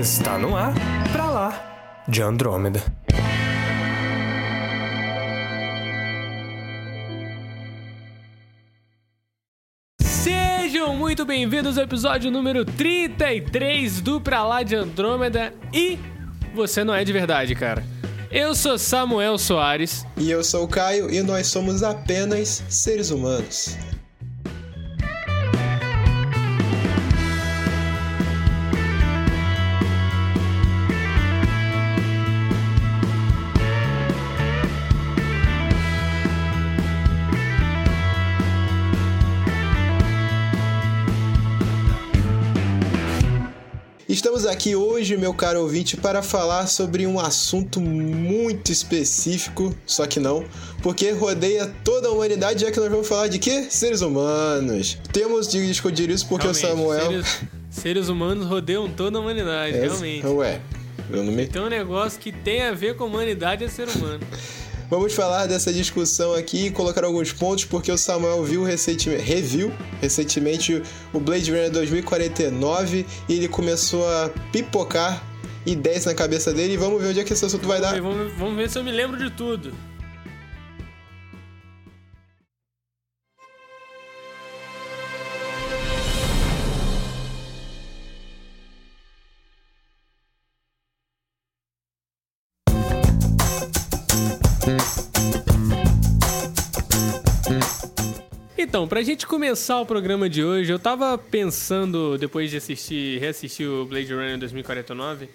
Está no ar, pra lá, de Andrômeda. Sejam muito bem-vindos ao episódio número 33 do Pra Lá de Andrômeda e você não é de verdade, cara. Eu sou Samuel Soares. E eu sou o Caio e nós somos apenas seres humanos. Estamos aqui hoje, meu caro ouvinte, para falar sobre um assunto muito específico, só que não, porque rodeia toda a humanidade, já que nós vamos falar de quê? Seres humanos. Temos de discutir isso porque Realmente, o Samuel. Seres, seres humanos rodeiam toda a humanidade, É, realmente. Ué, eu não me Tem um negócio que tem a ver com a humanidade é ser humano. Vamos falar dessa discussão aqui e colocar alguns pontos, porque o Samuel viu recentemente, reviu recentemente o Blade Runner 2049 e ele começou a pipocar ideias na cabeça dele e vamos ver onde é que esse assunto vai dar. Vamos, vamos ver se eu me lembro de tudo. Então, pra gente começar o programa de hoje, eu tava pensando, depois de assistir, reassistir o Blade Runner 2049,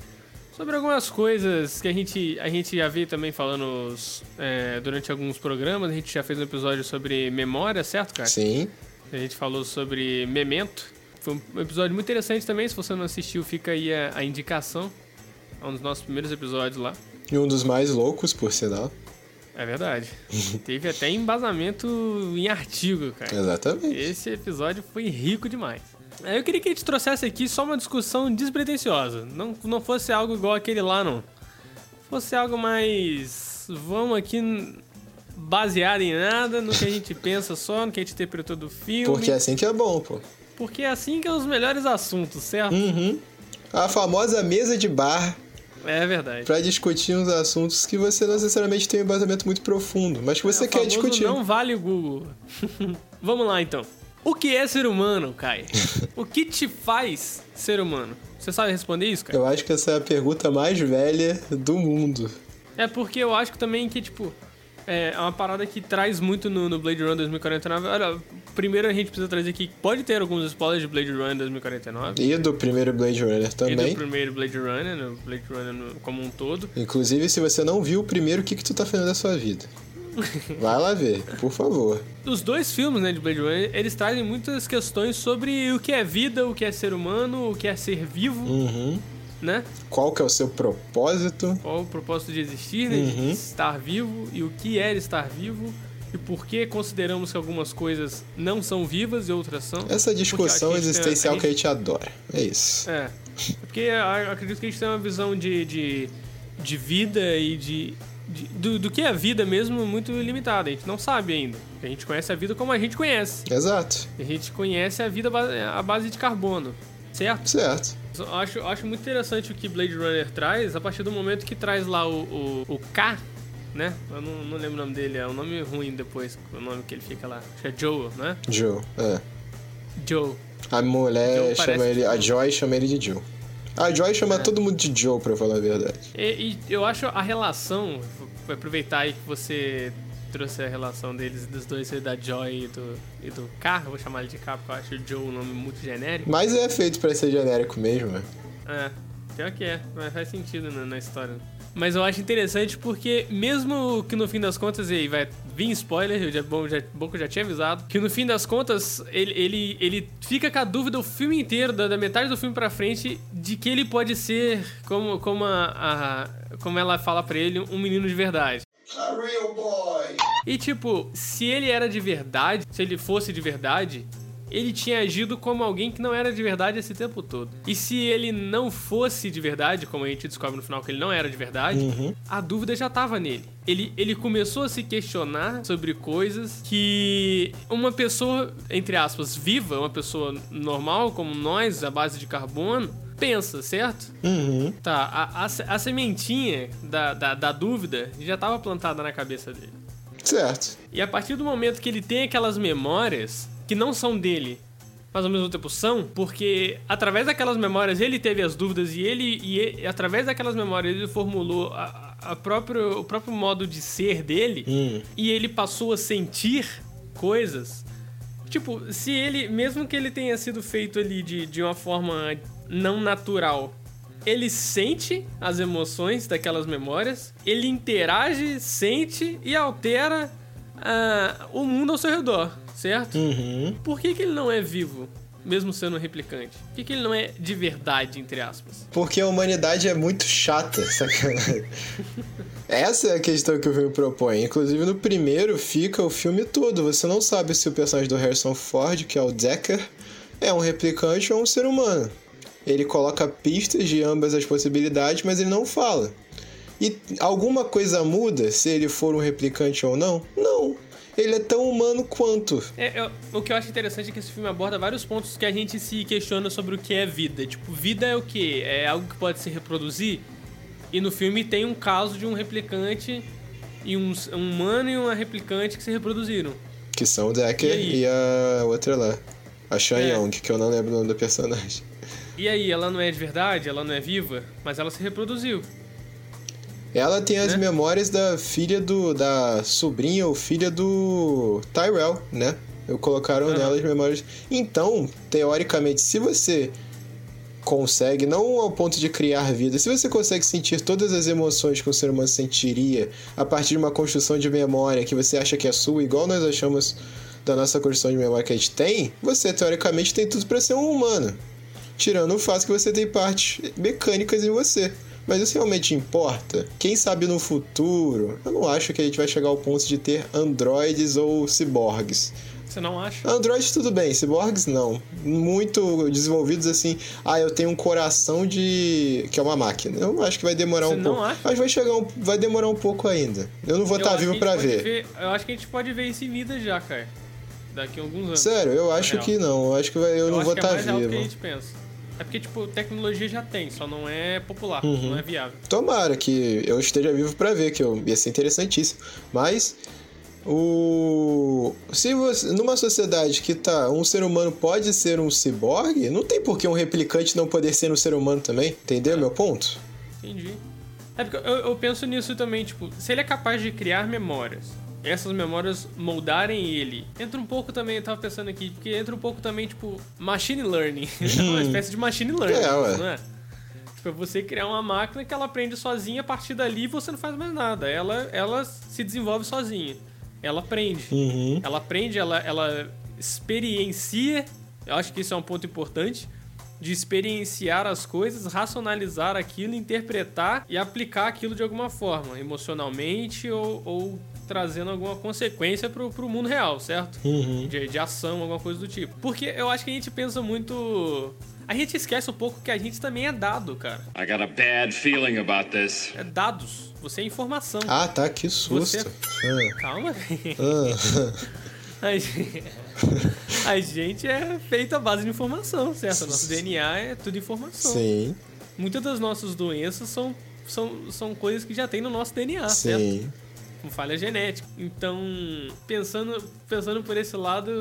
sobre algumas coisas que a gente, a gente já veio também falando é, durante alguns programas. A gente já fez um episódio sobre memória, certo, cara? Sim, A gente falou sobre Memento. Foi um episódio muito interessante também. Se você não assistiu, fica aí a, a indicação. É um dos nossos primeiros episódios lá. e um dos mais loucos, por sinal. É verdade. Teve até embasamento em artigo, cara. Exatamente. Esse episódio foi rico demais. Eu queria que a gente trouxesse aqui só uma discussão despretensiosa. Não, não fosse algo igual aquele lá, não. Fosse algo mais. Vamos aqui baseado em nada, no que a gente pensa só, no que a gente interpretou do filme. Porque é assim que é bom, pô. Porque é assim que é os melhores assuntos, certo? Uhum. A famosa mesa de bar É verdade. para discutir uns assuntos que você não necessariamente tem um embasamento muito profundo, mas que você O quer discutir. Não vale o Google. Vamos lá então. O que é ser humano, Kai? o que te faz ser humano? Você sabe responder isso, cara? Eu acho que essa é a pergunta mais velha do mundo. É porque eu acho que também que, tipo, é uma parada que traz muito no, no Blade Runner 2049. Olha, primeiro a gente precisa trazer aqui, pode ter alguns spoilers de Blade Runner 2049. E do primeiro Blade Runner E do também. primeiro Blade Runner, no Blade Runner no- como um todo. Inclusive, se você não viu o primeiro, o que, que tu tá fazendo da sua vida? Vai lá ver, por favor. Os dois filmes, né, de Blade Runner, eles trazem muitas questões sobre o que é vida, o que é ser humano, o que é ser vivo, Uhum. Né? Qual que é o seu propósito? Qual o propósito de existir, né? Uhum. De estar vivo e o que é estar vivo e por que consideramos que algumas coisas não são vivas e outras são. Essa discussão Porque a gente existencial a que a gente adora. É isso. É. Porque eu acredito que a gente tem uma visão de, de, de vida e de. de- do, do que é a vida mesmo muito limitada. A gente não sabe ainda. A gente conhece a vida como a gente conhece. Exato. A gente conhece a vida à base de carbono. Certo? Certo. Eu acho, acho muito interessante o que Blade Runner traz, a partir do momento que traz lá o, o, o K, né? Eu não, não lembro o nome dele, é um nome ruim depois, o nome que ele fica lá. Acho que é Joe, né? Joe. É. Joe. A mulher Joe chama ele. A. Joy chama ele de Joe. A Joy chama todo mundo de Joe, pra falar a verdade. E, e eu acho a relação, vou aproveitar aí que você trouxe a relação deles, dos dois, da Joy e do, e do K, eu vou chamar ele de K porque eu acho o Joe um nome muito genérico. Mas é feito pra ser genérico mesmo, né? É, pior que é, mas faz sentido na, na história. Mas eu acho interessante porque, mesmo que no fim das contas, e aí vai vir spoiler, eu já, bom, já, bom que eu já tinha avisado, que no fim das contas ele, ele, ele fica com a dúvida o filme inteiro, da, da metade do filme pra frente, de que ele pode ser, como, como, a, a- como ela fala pra ele, um menino de verdade. A real boy. E tipo, se ele era de verdade, se ele fosse de verdade, ele tinha agido como alguém que não era de verdade esse tempo todo. E se ele não fosse de verdade, como a gente descobre no final que ele não era de verdade, a dúvida já tava nele. Ele, ele começou a se questionar sobre coisas que uma pessoa, entre aspas, viva, uma pessoa normal como nós, à base de carbono, pensa, certo? Uhum. Tá, a, a, a sementinha da, da, da dúvida já tava plantada na cabeça dele. Certo. E a partir do momento que ele tem aquelas memórias que não são dele, mas ao mesmo tempo são, porque através daquelas memórias ele teve as dúvidas e ele e, ele- através daquelas memórias ele formulou a, a próprio, o próprio modo de ser dele Hum. e ele passou a sentir coisas. Tipo, se ele, mesmo que ele tenha sido feito ali de, de uma forma não natural, ele sente as emoções daquelas memórias, ele interage, sente e altera ah, o mundo ao seu redor, certo? Uhum. Por que, que ele não é vivo, mesmo sendo um replicante? Por que, que ele não é de verdade, entre aspas? Porque a humanidade é muito chata, sacanagem. Essa é a questão que o filme propõe. Inclusive, no primeiro fica o filme todo. Você não sabe se o personagem do Harrison Ford, que é o Decker, é um replicante ou um ser humano. Ele coloca pistas de ambas as possibilidades, mas ele não fala. E alguma coisa muda se ele for um replicante ou não? Não. Ele é tão humano quanto. É, é, o que eu acho interessante é que esse filme aborda vários pontos que a gente se questiona sobre o que é vida. Tipo, vida é o quê? É algo que pode se reproduzir? E no filme tem um caso de um replicante e um, um humano e uma replicante que se reproduziram. Que são o Decker E e, a outra lá. A Shan É. Yong, que eu não lembro o nome do personagem. E aí, ela não é de verdade, ela não é viva, mas ela se reproduziu. Ela tem as Né? memórias da filha do. da sobrinha ou filha do Tyrell, né? Eu colocaram Aham. nela as memórias. Então, teoricamente, se você consegue, não ao ponto de criar vida, se você consegue sentir todas as emoções que um ser humano sentiria a partir de uma construção de memória que você acha que é sua, igual nós achamos da nossa construção de memória que a gente tem, você teoricamente tem tudo para ser um humano. Tirando o fato que você tem partes mecânicas em você. Mas isso realmente importa? Quem sabe no futuro? Eu não acho que a gente vai chegar ao ponto de ter androides ou ciborgues. Você não acha? Androids tudo bem, ciborgues não. Muito desenvolvidos assim. Ah, eu tenho um coração de. que é uma máquina. Eu acho que vai demorar Você um não pouco. acha? Mas vai chegar um... vai demorar um pouco ainda. Eu não vou Eu estar acho vivo que a gente pra pode ver. Eu acho que a gente pode ver isso em vida já, cara. Daqui a alguns anos. Sério, eu acho que não. Eu acho que vai... eu, não acho vou estar é mais algo vivo. que a gente pensa. É porque, tipo, tecnologia já tem, só não é popular, Uhum. não é viável. Tomara que eu esteja vivo pra ver, que eu, ia ser interessantíssimo. Mas o se você numa sociedade que tá um ser humano pode ser um ciborgue, não tem por que um replicante não poder ser um ser humano também. Entendeu meu ponto? Entendi. É porque eu, eu penso nisso também, tipo, se ele é capaz de criar memórias, essas memórias moldarem ele, entra um pouco também, eu tava pensando aqui, porque entra um pouco também, tipo, machine learning. É uma espécie de machine learning, É, ué. não é? Tipo, é você criar uma máquina que ela aprende sozinha, a partir dali você não faz mais nada. Ela, ela se desenvolve sozinha. Ela aprende. Uhum. Ela aprende, ela, ela experiencia. Eu acho que isso é um ponto importante. De experienciar as coisas, racionalizar aquilo, interpretar e aplicar aquilo de alguma forma, emocionalmente ou, ou trazendo alguma consequência pro, pro mundo real, certo? Uhum. De, de ação, alguma coisa do tipo. Porque eu acho que a gente pensa muito. A gente esquece um pouco que a gente também é dado, cara. I got a bad feeling about this. É dados. Você é informação. Ah, tá, que susto. Você- Calma, velho. Ah, A gente, a é feito à base de informação, certo? Nosso DNA é tudo informação. sim, Muitas das nossas doenças são, são, são coisas que já tem no nosso DNA, certo? sim. Com falha genética. Então, pensando, pensando por esse lado,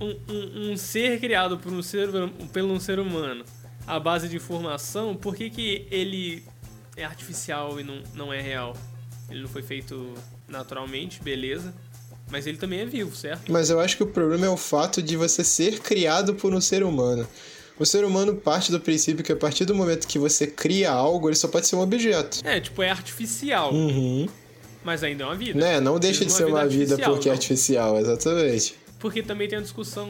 um, um- um ser criado por um ser, pelo um ser humano à base de informação, por que, que ele é artificial e não, não é real? Ele não foi feito naturalmente, beleza. Mas ele também é vivo, certo? Mas eu acho que o problema é o fato de você ser criado por um ser humano. O ser humano parte do princípio que a partir do momento que você cria algo, ele só pode ser um objeto. É, tipo, é artificial, Uhum. mas ainda é uma vida. Né? Não deixa de Mesmo ser uma vida artificial, porque é não. artificial, exatamente. Porque também tem a discussão.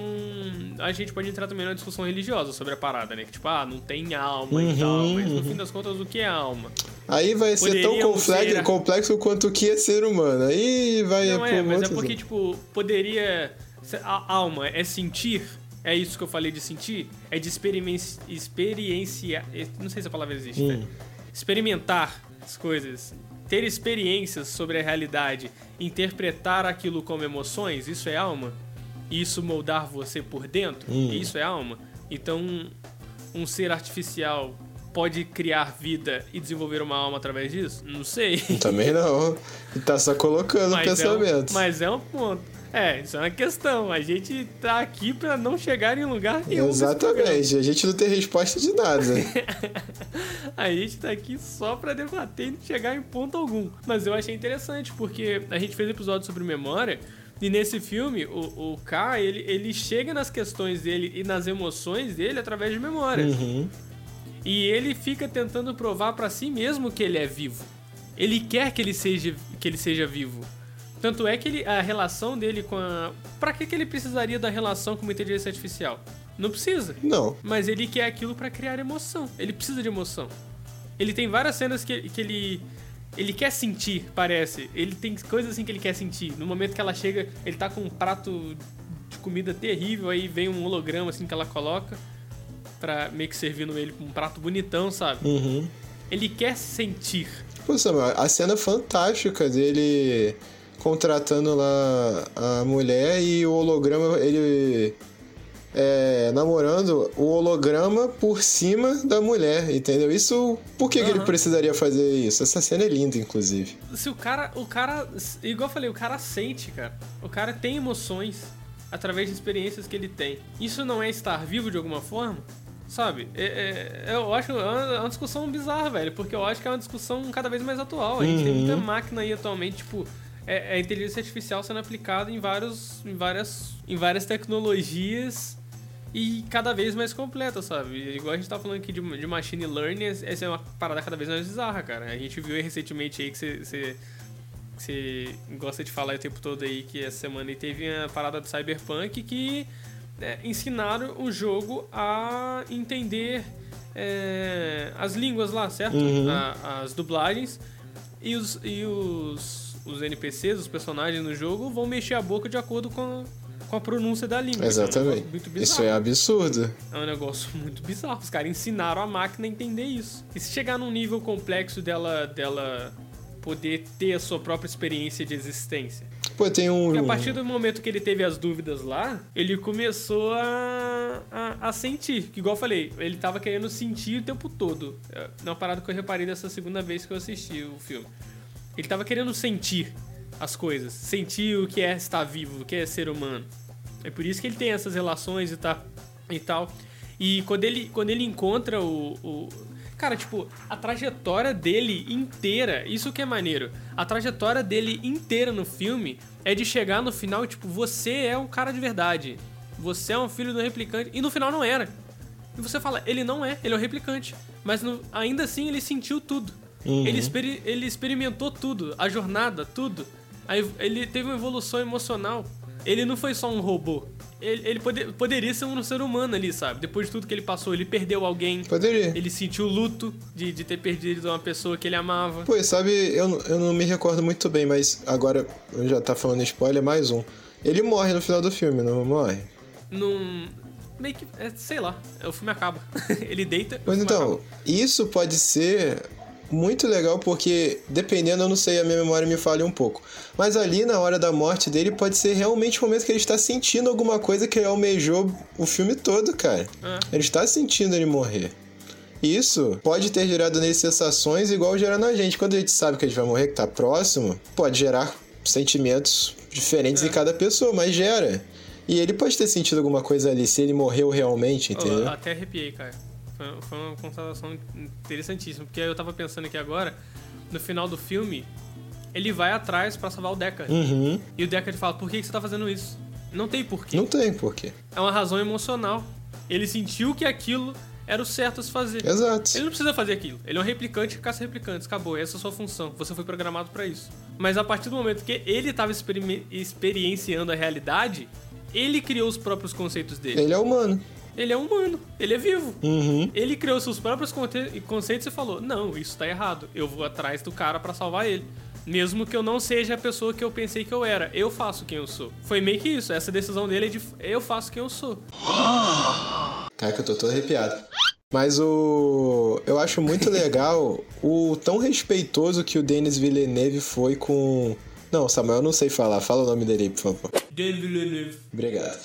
A gente pode entrar também numa discussão religiosa sobre a parada, né? Que tipo, ah, não tem alma e tal. Mas no fim das contas, o que é alma? Aí vai ser tão complexo, ser- complexo quanto o que é ser humano. Aí vai Não é, mas é porque, tipo, poderia. A alma é sentir? É isso que eu falei de sentir? É de experimenci- experienciar. Não sei se a palavra existe, Hum. né? Experimentar as coisas. Ter experiências sobre a realidade. Interpretar aquilo como emoções. Isso é alma? Isso moldar você por dentro? Hum. Isso é alma? Então, um ser artificial pode criar vida e desenvolver uma alma através disso? Não sei. Também não. Tá só colocando o Mas é, um, pensamento. mas é um ponto. É, isso é uma questão. A gente tá aqui pra não chegar em lugar nenhum. Exatamente. A gente não tem resposta de nada. A gente tá aqui só pra debater e não chegar em ponto algum. Mas eu achei interessante, porque a gente fez episódio sobre memória. E nesse filme, o, o K, ele, ele chega nas questões dele e nas emoções dele através de memórias. Uhum. E ele fica tentando provar pra si mesmo que ele é vivo. Ele quer que ele seja, que ele seja vivo. Tanto é que ele, a relação dele com a. Pra que, que ele precisaria da relação com uma inteligência artificial? Não precisa. Não. Mas ele quer aquilo pra criar emoção. Ele precisa de emoção. Ele tem várias cenas que, que ele. Ele quer sentir, parece. Ele tem coisas assim que ele quer sentir. No momento que ela chega, ele tá com um prato de comida terrível, aí vem um holograma assim que ela coloca. Pra meio que servindo ele com um prato bonitão, sabe? Uhum. Ele quer sentir. Pô, Samuel, a cena fantástica dele contratando lá a mulher e o holograma, ele é, namorando o holograma por cima da mulher, entendeu? Isso, por que, que ele precisaria fazer isso? Essa cena é linda, inclusive. Se o cara. O cara. Igual eu falei, o cara sente, cara. O cara tem emoções através de experiências que ele tem. Isso não é estar vivo de alguma forma? Sabe? É- é- eu acho é uma, é uma discussão bizarra, velho. Porque eu acho que é uma discussão cada vez mais atual. A gente tem Uhum. muita máquina aí atualmente, tipo. É, é a inteligência artificial sendo aplicada em, vários, em, várias, em várias tecnologias e cada vez mais completa, sabe? Igual a gente tá falando aqui de, de machine learning, essa é uma parada cada vez mais bizarra, cara. A gente viu aí recentemente aí que você- você gosta de falar o tempo todo aí que essa semana teve a parada do Cyberpunk que é, ensinaram o jogo a entender é, as línguas lá, certo? Uhum. A- as dublagens e os, e os, os NPCs, os personagens no jogo vão mexer a boca de acordo com, com a pronúncia da língua. Isso é um Exatamente. Isso é absurdo. É um negócio muito bizarro. Os caras ensinaram a máquina a entender isso. E se chegar num nível complexo dela, dela poder ter a sua própria experiência de existência? Pô, tem um. Porque a partir do momento que ele teve as dúvidas lá, ele começou a, a, a sentir. Que igual eu falei, ele tava querendo sentir o tempo todo. É uma parada que eu reparei dessa segunda vez que eu assisti o filme. Ele tava querendo sentir as coisas. Sentir o que é estar vivo, o que é ser humano. É por isso que ele tem essas relações e, tá, e tal. E quando ele, quando ele encontra o, o- Cara, tipo, a trajetória dele inteira, isso que é maneiro. A trajetória dele inteira no filme é de chegar no final, tipo, você é um cara de verdade. Você é um filho do replicante. E no final não era. E você fala, ele não é, ele é o replicante. Mas no- ainda assim ele sentiu tudo. Uhum. Ele, experi- ele experimentou tudo, a jornada, tudo. Ele teve uma evolução emocional. Ele não foi só um robô. Ele, ele pode- poderia ser um ser humano ali, sabe? Depois de tudo que ele passou, ele perdeu alguém. Poderia. Ele sentiu luto de, de ter perdido uma pessoa que ele amava. E sabe, eu, não- eu não me recordo muito bem, mas agora já tá falando spoiler, mais um. Ele morre no final do filme, não morre? Num. Meio que. é, sei lá, o filme acaba. ele deita. Pois filme então, acaba. isso pode ser muito legal porque, dependendo, eu não sei, a minha memória me falha um pouco. Mas ali, na hora da morte dele, pode ser realmente o momento que ele está sentindo alguma coisa que ele almejou o filme todo, cara. É. Ele está sentindo ele morrer. Isso pode ter gerado nele sensações igual gera na gente. Quando a gente sabe que a gente vai morrer, que tá próximo, pode gerar sentimentos diferentes em cada pessoa, mas gera. E ele pode ter sentido alguma coisa ali, se ele morreu realmente, entendeu? até arrepiei, cara. Foi, foi uma constatação interessantíssima. Porque eu tava pensando aqui agora, no final do filme, ele vai atrás pra salvar o Deckard. Uhum. E o Deckard fala, por que você tá fazendo isso? Não tem porquê. Não tem porquê. É uma razão emocional. Ele sentiu que aquilo era o certo a se fazer. Exato. Ele não precisa fazer aquilo. Ele é um replicante que caça replicantes. Acabou. Essa é a sua função. Você foi programado pra isso. Mas a partir do momento que ele tava experime- experienciando a realidade, ele criou os próprios conceitos dele. Ele é humano. Ele é humano. Ele é vivo. Uhum. Ele criou seus próprios conceitos e falou: Não, isso tá errado. Eu vou atrás do cara pra salvar ele. Mesmo que eu não seja a pessoa que eu pensei que eu era. Eu faço quem eu sou. Foi meio que isso. Essa decisão dele é de eu faço quem eu sou. Cara, que eu tô todo arrepiado. Mas o. Eu acho muito legal o tão respeitoso que o Denis Villeneuve foi com. Não, Samuel, eu não sei falar. Fala o nome dele aí, por favor. Dan Villeneuve. Obrigado.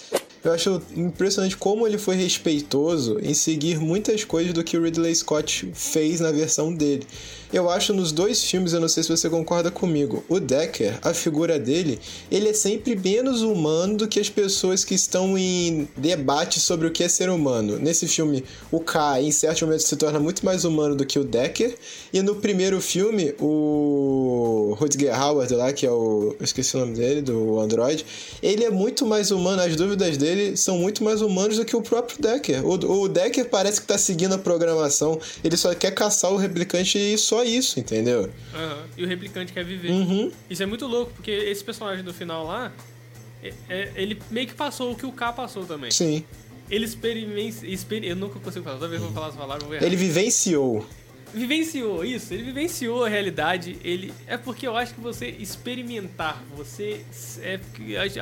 Eu acho impressionante como ele foi respeitoso em seguir muitas coisas do que o Ridley Scott fez na versão dele. Eu acho nos dois filmes, eu não sei se você concorda comigo, o Decker, a figura dele, ele é sempre menos humano do que as pessoas que estão em debate sobre o que é ser humano. Nesse filme, o K, em certos momentos, se torna muito mais humano do que o Decker, e no primeiro filme, o Rutger Howard lá, que é o... eu esqueci o nome dele, do Android, ele é muito mais humano, as dúvidas dele são muito mais humanos do que o próprio Decker. O, o Decker parece que tá seguindo a programação, ele só quer caçar o replicante e só isso, entendeu? Aham. E o replicante quer viver. Uhum. Isso é muito louco, porque esse personagem do final lá, é- é- ele meio que passou o que o K passou também. Sim. Ele experimenta. Experi eu nunca consigo falar, toda vez que eu vou falar essa palavra, eu vou errar. Ele vivenciou. vivenciou isso, ele vivenciou a realidade. Ele é porque eu acho que você experimentar, você é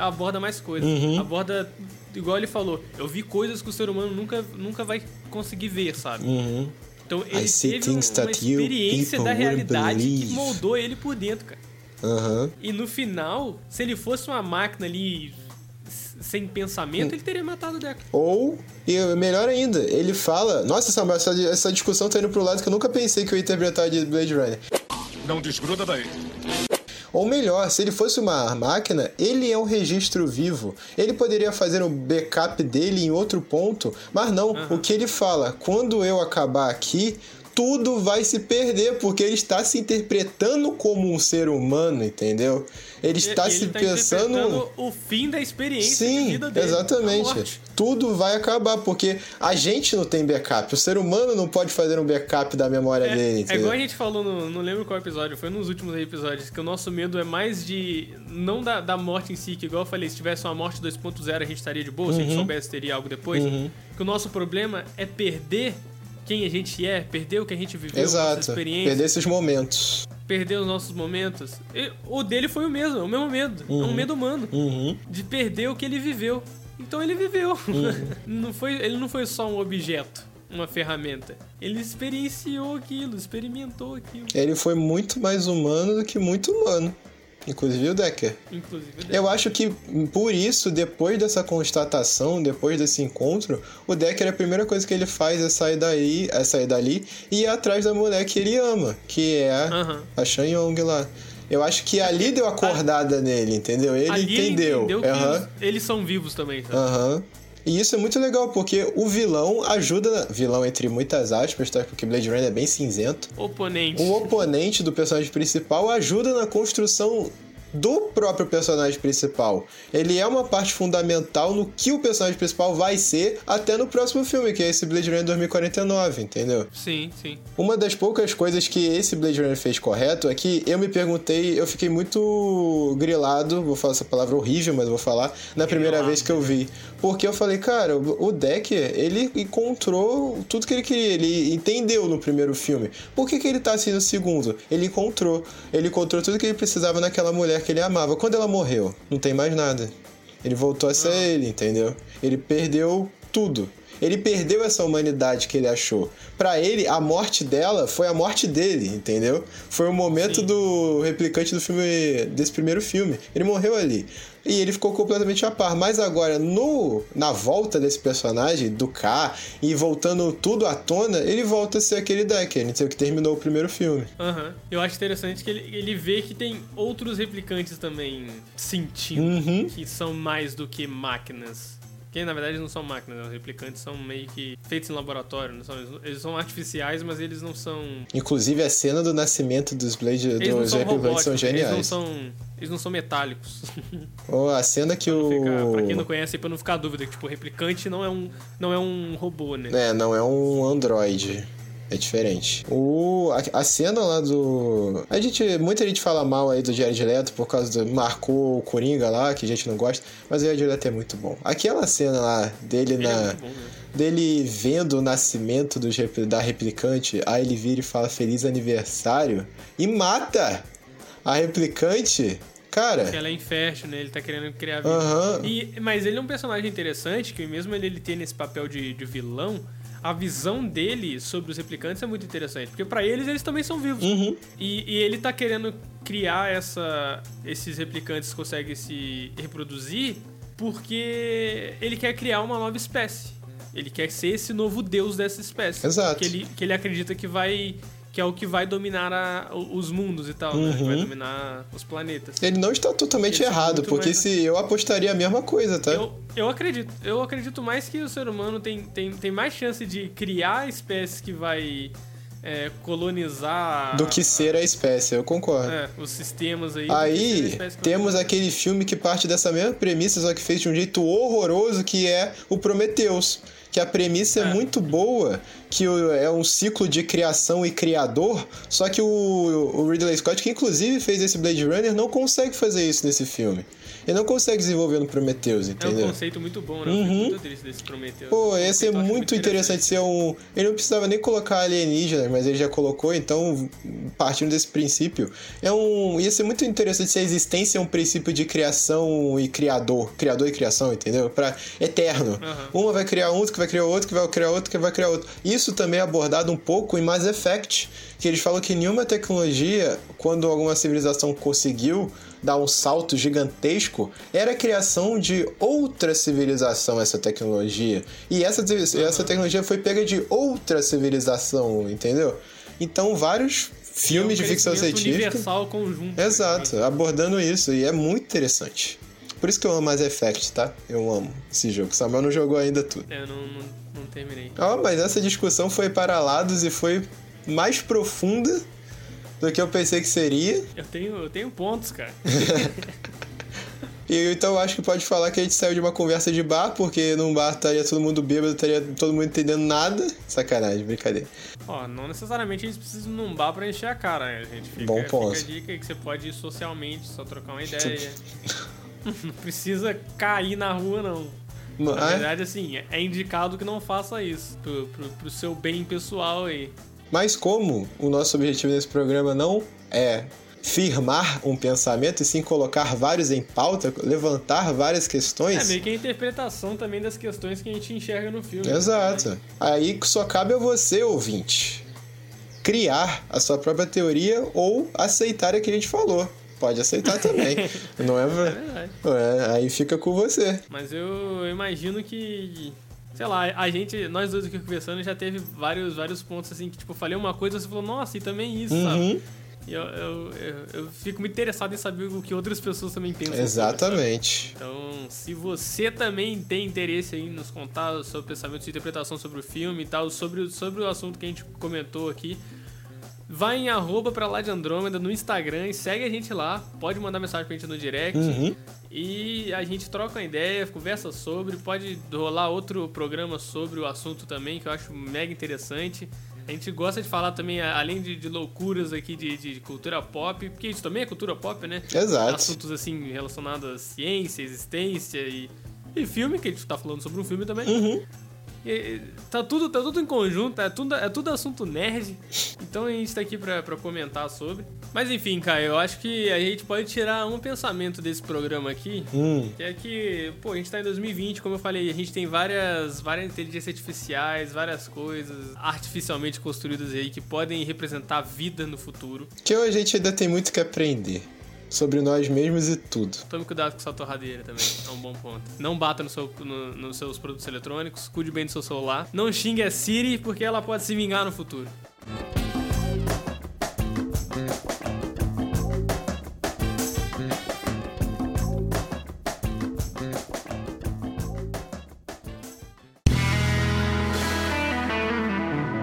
aborda mais coisas, Uhum. aborda igual ele falou. Eu vi coisas que o ser humano nunca, nunca vai conseguir ver, sabe? Uhum. Então ele see teve um- things uma that you experiência people da realidade que believe. moldou ele por dentro, cara. Aham. E no final, se ele fosse uma máquina ali sem pensamento, ele teria matado o Deco. Ou, e melhor ainda, ele fala. Nossa, essa, essa discussão tá indo pro lado que eu nunca pensei que eu ia interpretar de Blade Runner. Não desgruda daí. Ou melhor, se ele fosse uma máquina, ele é um registro vivo. Ele poderia fazer um backup dele em outro ponto, mas não. O que ele fala, quando eu acabar aqui, tudo vai se perder, porque ele está se interpretando como um ser humano, entendeu? Ele está E- se ele tá pensando. o fim da experiência Sim, vida dele. exatamente. Tudo vai acabar, porque a gente não tem backup. O ser humano não pode fazer um backup da memória dele, É, é entendeu? igual a gente falou, no, não lembro qual episódio, foi nos últimos episódios, que o nosso medo é mais de. Não da, da morte em si, que igual eu falei, se tivesse uma morte 2.0 a gente estaria de boa, se a Uhum. gente soubesse teria algo depois. Que o nosso problema é perder quem a gente é, perder o que a gente viveu, Exato. experiência, Perder esses momentos. perder os nossos momentos. E o dele foi o mesmo, é o mesmo medo. É um medo humano. Uhum. De perder o que ele viveu. Então ele viveu. não foi, ele não foi só um objeto, uma ferramenta. Ele experienciou aquilo, experimentou aquilo. Ele foi muito mais humano do que muito humano. Inclusive o Decker. Inclusive. Eu acho que por isso, depois dessa constatação, depois desse encontro, o Decker a primeira coisa que ele faz é sair daí, é sair dali e ir atrás da mulher que ele ama, que é Aham. a Shan Yong lá. Eu acho que ali deu a acordada nele, entendeu? Ele Ali ele entendeu. entendeu que Aham. eles, eles são vivos também, sabe? Aham. E isso é muito legal, porque o vilão ajuda. Vilão entre muitas aspas, tá? Porque Blade Runner é bem cinzento. Oponente. O oponente do personagem principal ajuda na construção do próprio personagem principal. Ele é uma parte fundamental no que o personagem principal vai ser até no próximo filme, que é esse Blade Runner 2049, entendeu? Sim, sim. Uma das poucas coisas que esse Blade Runner fez correto é que eu me perguntei, eu fiquei muito grilado, vou falar essa palavra horrível, mas vou falar, na primeira Grilado. vez que eu vi. Porque eu falei, cara, o Decker, ele encontrou tudo que ele queria, ele entendeu no primeiro filme. Por que, que ele tá assim no segundo? Ele encontrou. Ele encontrou tudo que ele precisava naquela mulher que ele amava. Quando ela morreu, não tem mais nada. Ele voltou a ser ele, entendeu? Ele perdeu tudo. Ele perdeu essa humanidade que ele achou. Pra ele, a morte dela foi a morte dele, entendeu? Foi o momento Sim. do replicante do filme desse primeiro filme. Ele morreu ali. E ele ficou completamente a par. Mas agora, no na volta desse personagem, do K, e voltando tudo à tona, ele volta a ser aquele Decker, entendeu? Que terminou o primeiro filme. Aham. Eu acho interessante que ele, ele vê que tem outros replicantes também sentindo, Uhum. que são mais do que máquinas. Que na verdade não são máquinas, né? os replicantes são meio que feitos em laboratório. Não são, eles são artificiais, mas eles não são. Inclusive, a cena do nascimento dos Blade Eles dos são replicantes são eles não geniais. são. Eles não são metálicos. Ou a cena que Pra o. ficar- pra quem não conhece, pra não ficar dúvida, que tipo, o replicante não é um, não é um robô, né? É, não é um Android. É diferente. O, a, a cena lá do. A gente. Muita gente fala mal aí do Jared Leto por causa do. Marcou o Coringa lá, que a gente não gosta. Mas o Jared Leto é muito bom. Aquela cena lá dele Ele é na. bom, né? dele vendo o nascimento dos repli- da replicante, aí ele vira e fala feliz aniversário e mata a replicante. Cara, Porque ela é infértil, né? Ele tá querendo criar vida. Aham. E, mas ele é um personagem interessante, que mesmo ele, ele ter nesse papel de, de vilão, a visão dele sobre os replicantes é muito interessante. Porque pra eles, eles também são vivos. Uhum. E, e ele tá querendo criar essa, esses replicantes que conseguem se reproduzir porque ele quer criar uma nova espécie. Ele quer ser esse novo deus dessa espécie. Exato. Que ele, que ele acredita que vai. Que é o que vai dominar a- os mundos e tal, né? Que Uhum. vai dominar os planetas. Ele não está totalmente errado, porque mais- se eu apostaria a mesma coisa, tá? Eu, eu acredito. Eu acredito mais que o ser humano tem, tem, tem mais chance de criar espécies que vai é, colonizar Do que ser a espécie, eu concordo. é, os sistemas aí. Aí temos aquele filme que parte dessa mesma premissa, só que fez de um jeito horroroso, que é o Prometheus. Que a premissa é, É. muito boa, que é um ciclo de criação e criador, só que o, o Ridley Scott, que inclusive fez esse Blade Runner, não consegue fazer isso nesse filme. Ele não consegue desenvolver no Prometheus, É um entendeu? conceito muito bom, né? Uhum. muito triste desse Prometheus. Pô, É ia ser acho muito interessante ser um. Ele não precisava nem colocar alienígena, mas ele já colocou, então, partindo desse princípio, é um. Ia ser muito interessante se a existência é um princípio de criação e criador. Criador e criação, entendeu? Pra eterno. Aham. Uma vai criar um, outro que vai criar outro, que vai criar outro, que vai criar outro. Isso também é abordado um pouco em Mass Effect, que eles falam que nenhuma tecnologia, quando alguma civilização conseguiu dar um salto gigantesco, era a criação de outra civilização, essa tecnologia. E essa, essa tecnologia foi pega de outra civilização, entendeu? Então, vários filmes É um de ficção científica. universal conjunto. Exato, abordando isso, e é muito interessante. Por isso que eu amo Mass Effect, tá? Eu amo esse jogo. Samuel não jogou ainda tudo. É, eu não, não, não terminei. Ó, mas essa discussão foi para lados e foi mais profunda do que eu pensei que seria. Eu tenho, eu tenho pontos, cara. E então acho que pode falar que a gente saiu de uma conversa de bar, porque num bar estaria todo mundo bêbado, estaria todo mundo entendendo nada. Sacanagem, brincadeira. Ó, não necessariamente a gente precisa ir num bar pra encher a cara, né? A gente fica, Bom ponto. fica a dica que você pode ir socialmente, só trocar uma ideia. não precisa cair na rua, não. Na Mas, verdade, assim, é indicado que não faça isso. Pro, pro, pro seu bem pessoal aí. Mas como o nosso objetivo nesse programa não é firmar um pensamento e sim colocar vários em pauta, levantar várias É questões. meio que a interpretação também das questões que a gente enxerga no filme. Exato. Aí só cabe a você, ouvinte, criar a sua própria teoria ou aceitar o que a gente falou. Pode aceitar também. Não é, É verdade. é, Aí fica com você. Mas eu imagino que. Sei lá, a gente, nós dois aqui conversando, já teve vários, vários pontos assim que, tipo, eu falei uma coisa você falou, nossa, e também isso, sabe? Uhum, E eu, eu, eu, eu fico muito interessado em saber o que outras pessoas também pensam. sobre, sabe? exatamente. Então, se você também tem interesse em nos contar o seu pensamento de interpretação sobre o filme e tal, sobre, sobre o assunto que a gente comentou aqui, vai em arroba pra lá de Andrômeda no Instagram e segue a gente lá. Pode mandar mensagem pra gente no direct. Uhum. E a gente troca uma ideia, conversa sobre. Pode rolar outro programa sobre o assunto também, que eu acho mega interessante. A gente gosta de falar também, além de, de loucuras aqui de, de cultura pop, porque isso também é cultura pop, né? Exato. Assuntos assim relacionados à ciência, existência e, e filme, que a gente tá falando sobre um filme também. Uhum. E- tá, tudo, tá tudo em conjunto, é tudo, é tudo assunto nerd. Então a gente tá aqui pra, pra comentar sobre. Mas enfim, Caio, eu acho que a gente pode tirar um pensamento desse programa aqui. Hum, Que é que, pô, a gente tá em 2020, como eu falei, a gente tem várias, várias inteligências artificiais, várias coisas artificialmente construídas aí que podem representar vida no futuro. que a gente ainda tem muito que aprender sobre nós mesmos e tudo. Tome cuidado com sua torradeira também, é um bom ponto. Não bata no seu, no- nos seus produtos eletrônicos, cuide bem do seu celular. Não xingue a Siri, porque ela pode se vingar no futuro.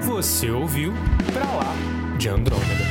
Você ouviu Pra Lá de Andrômeda.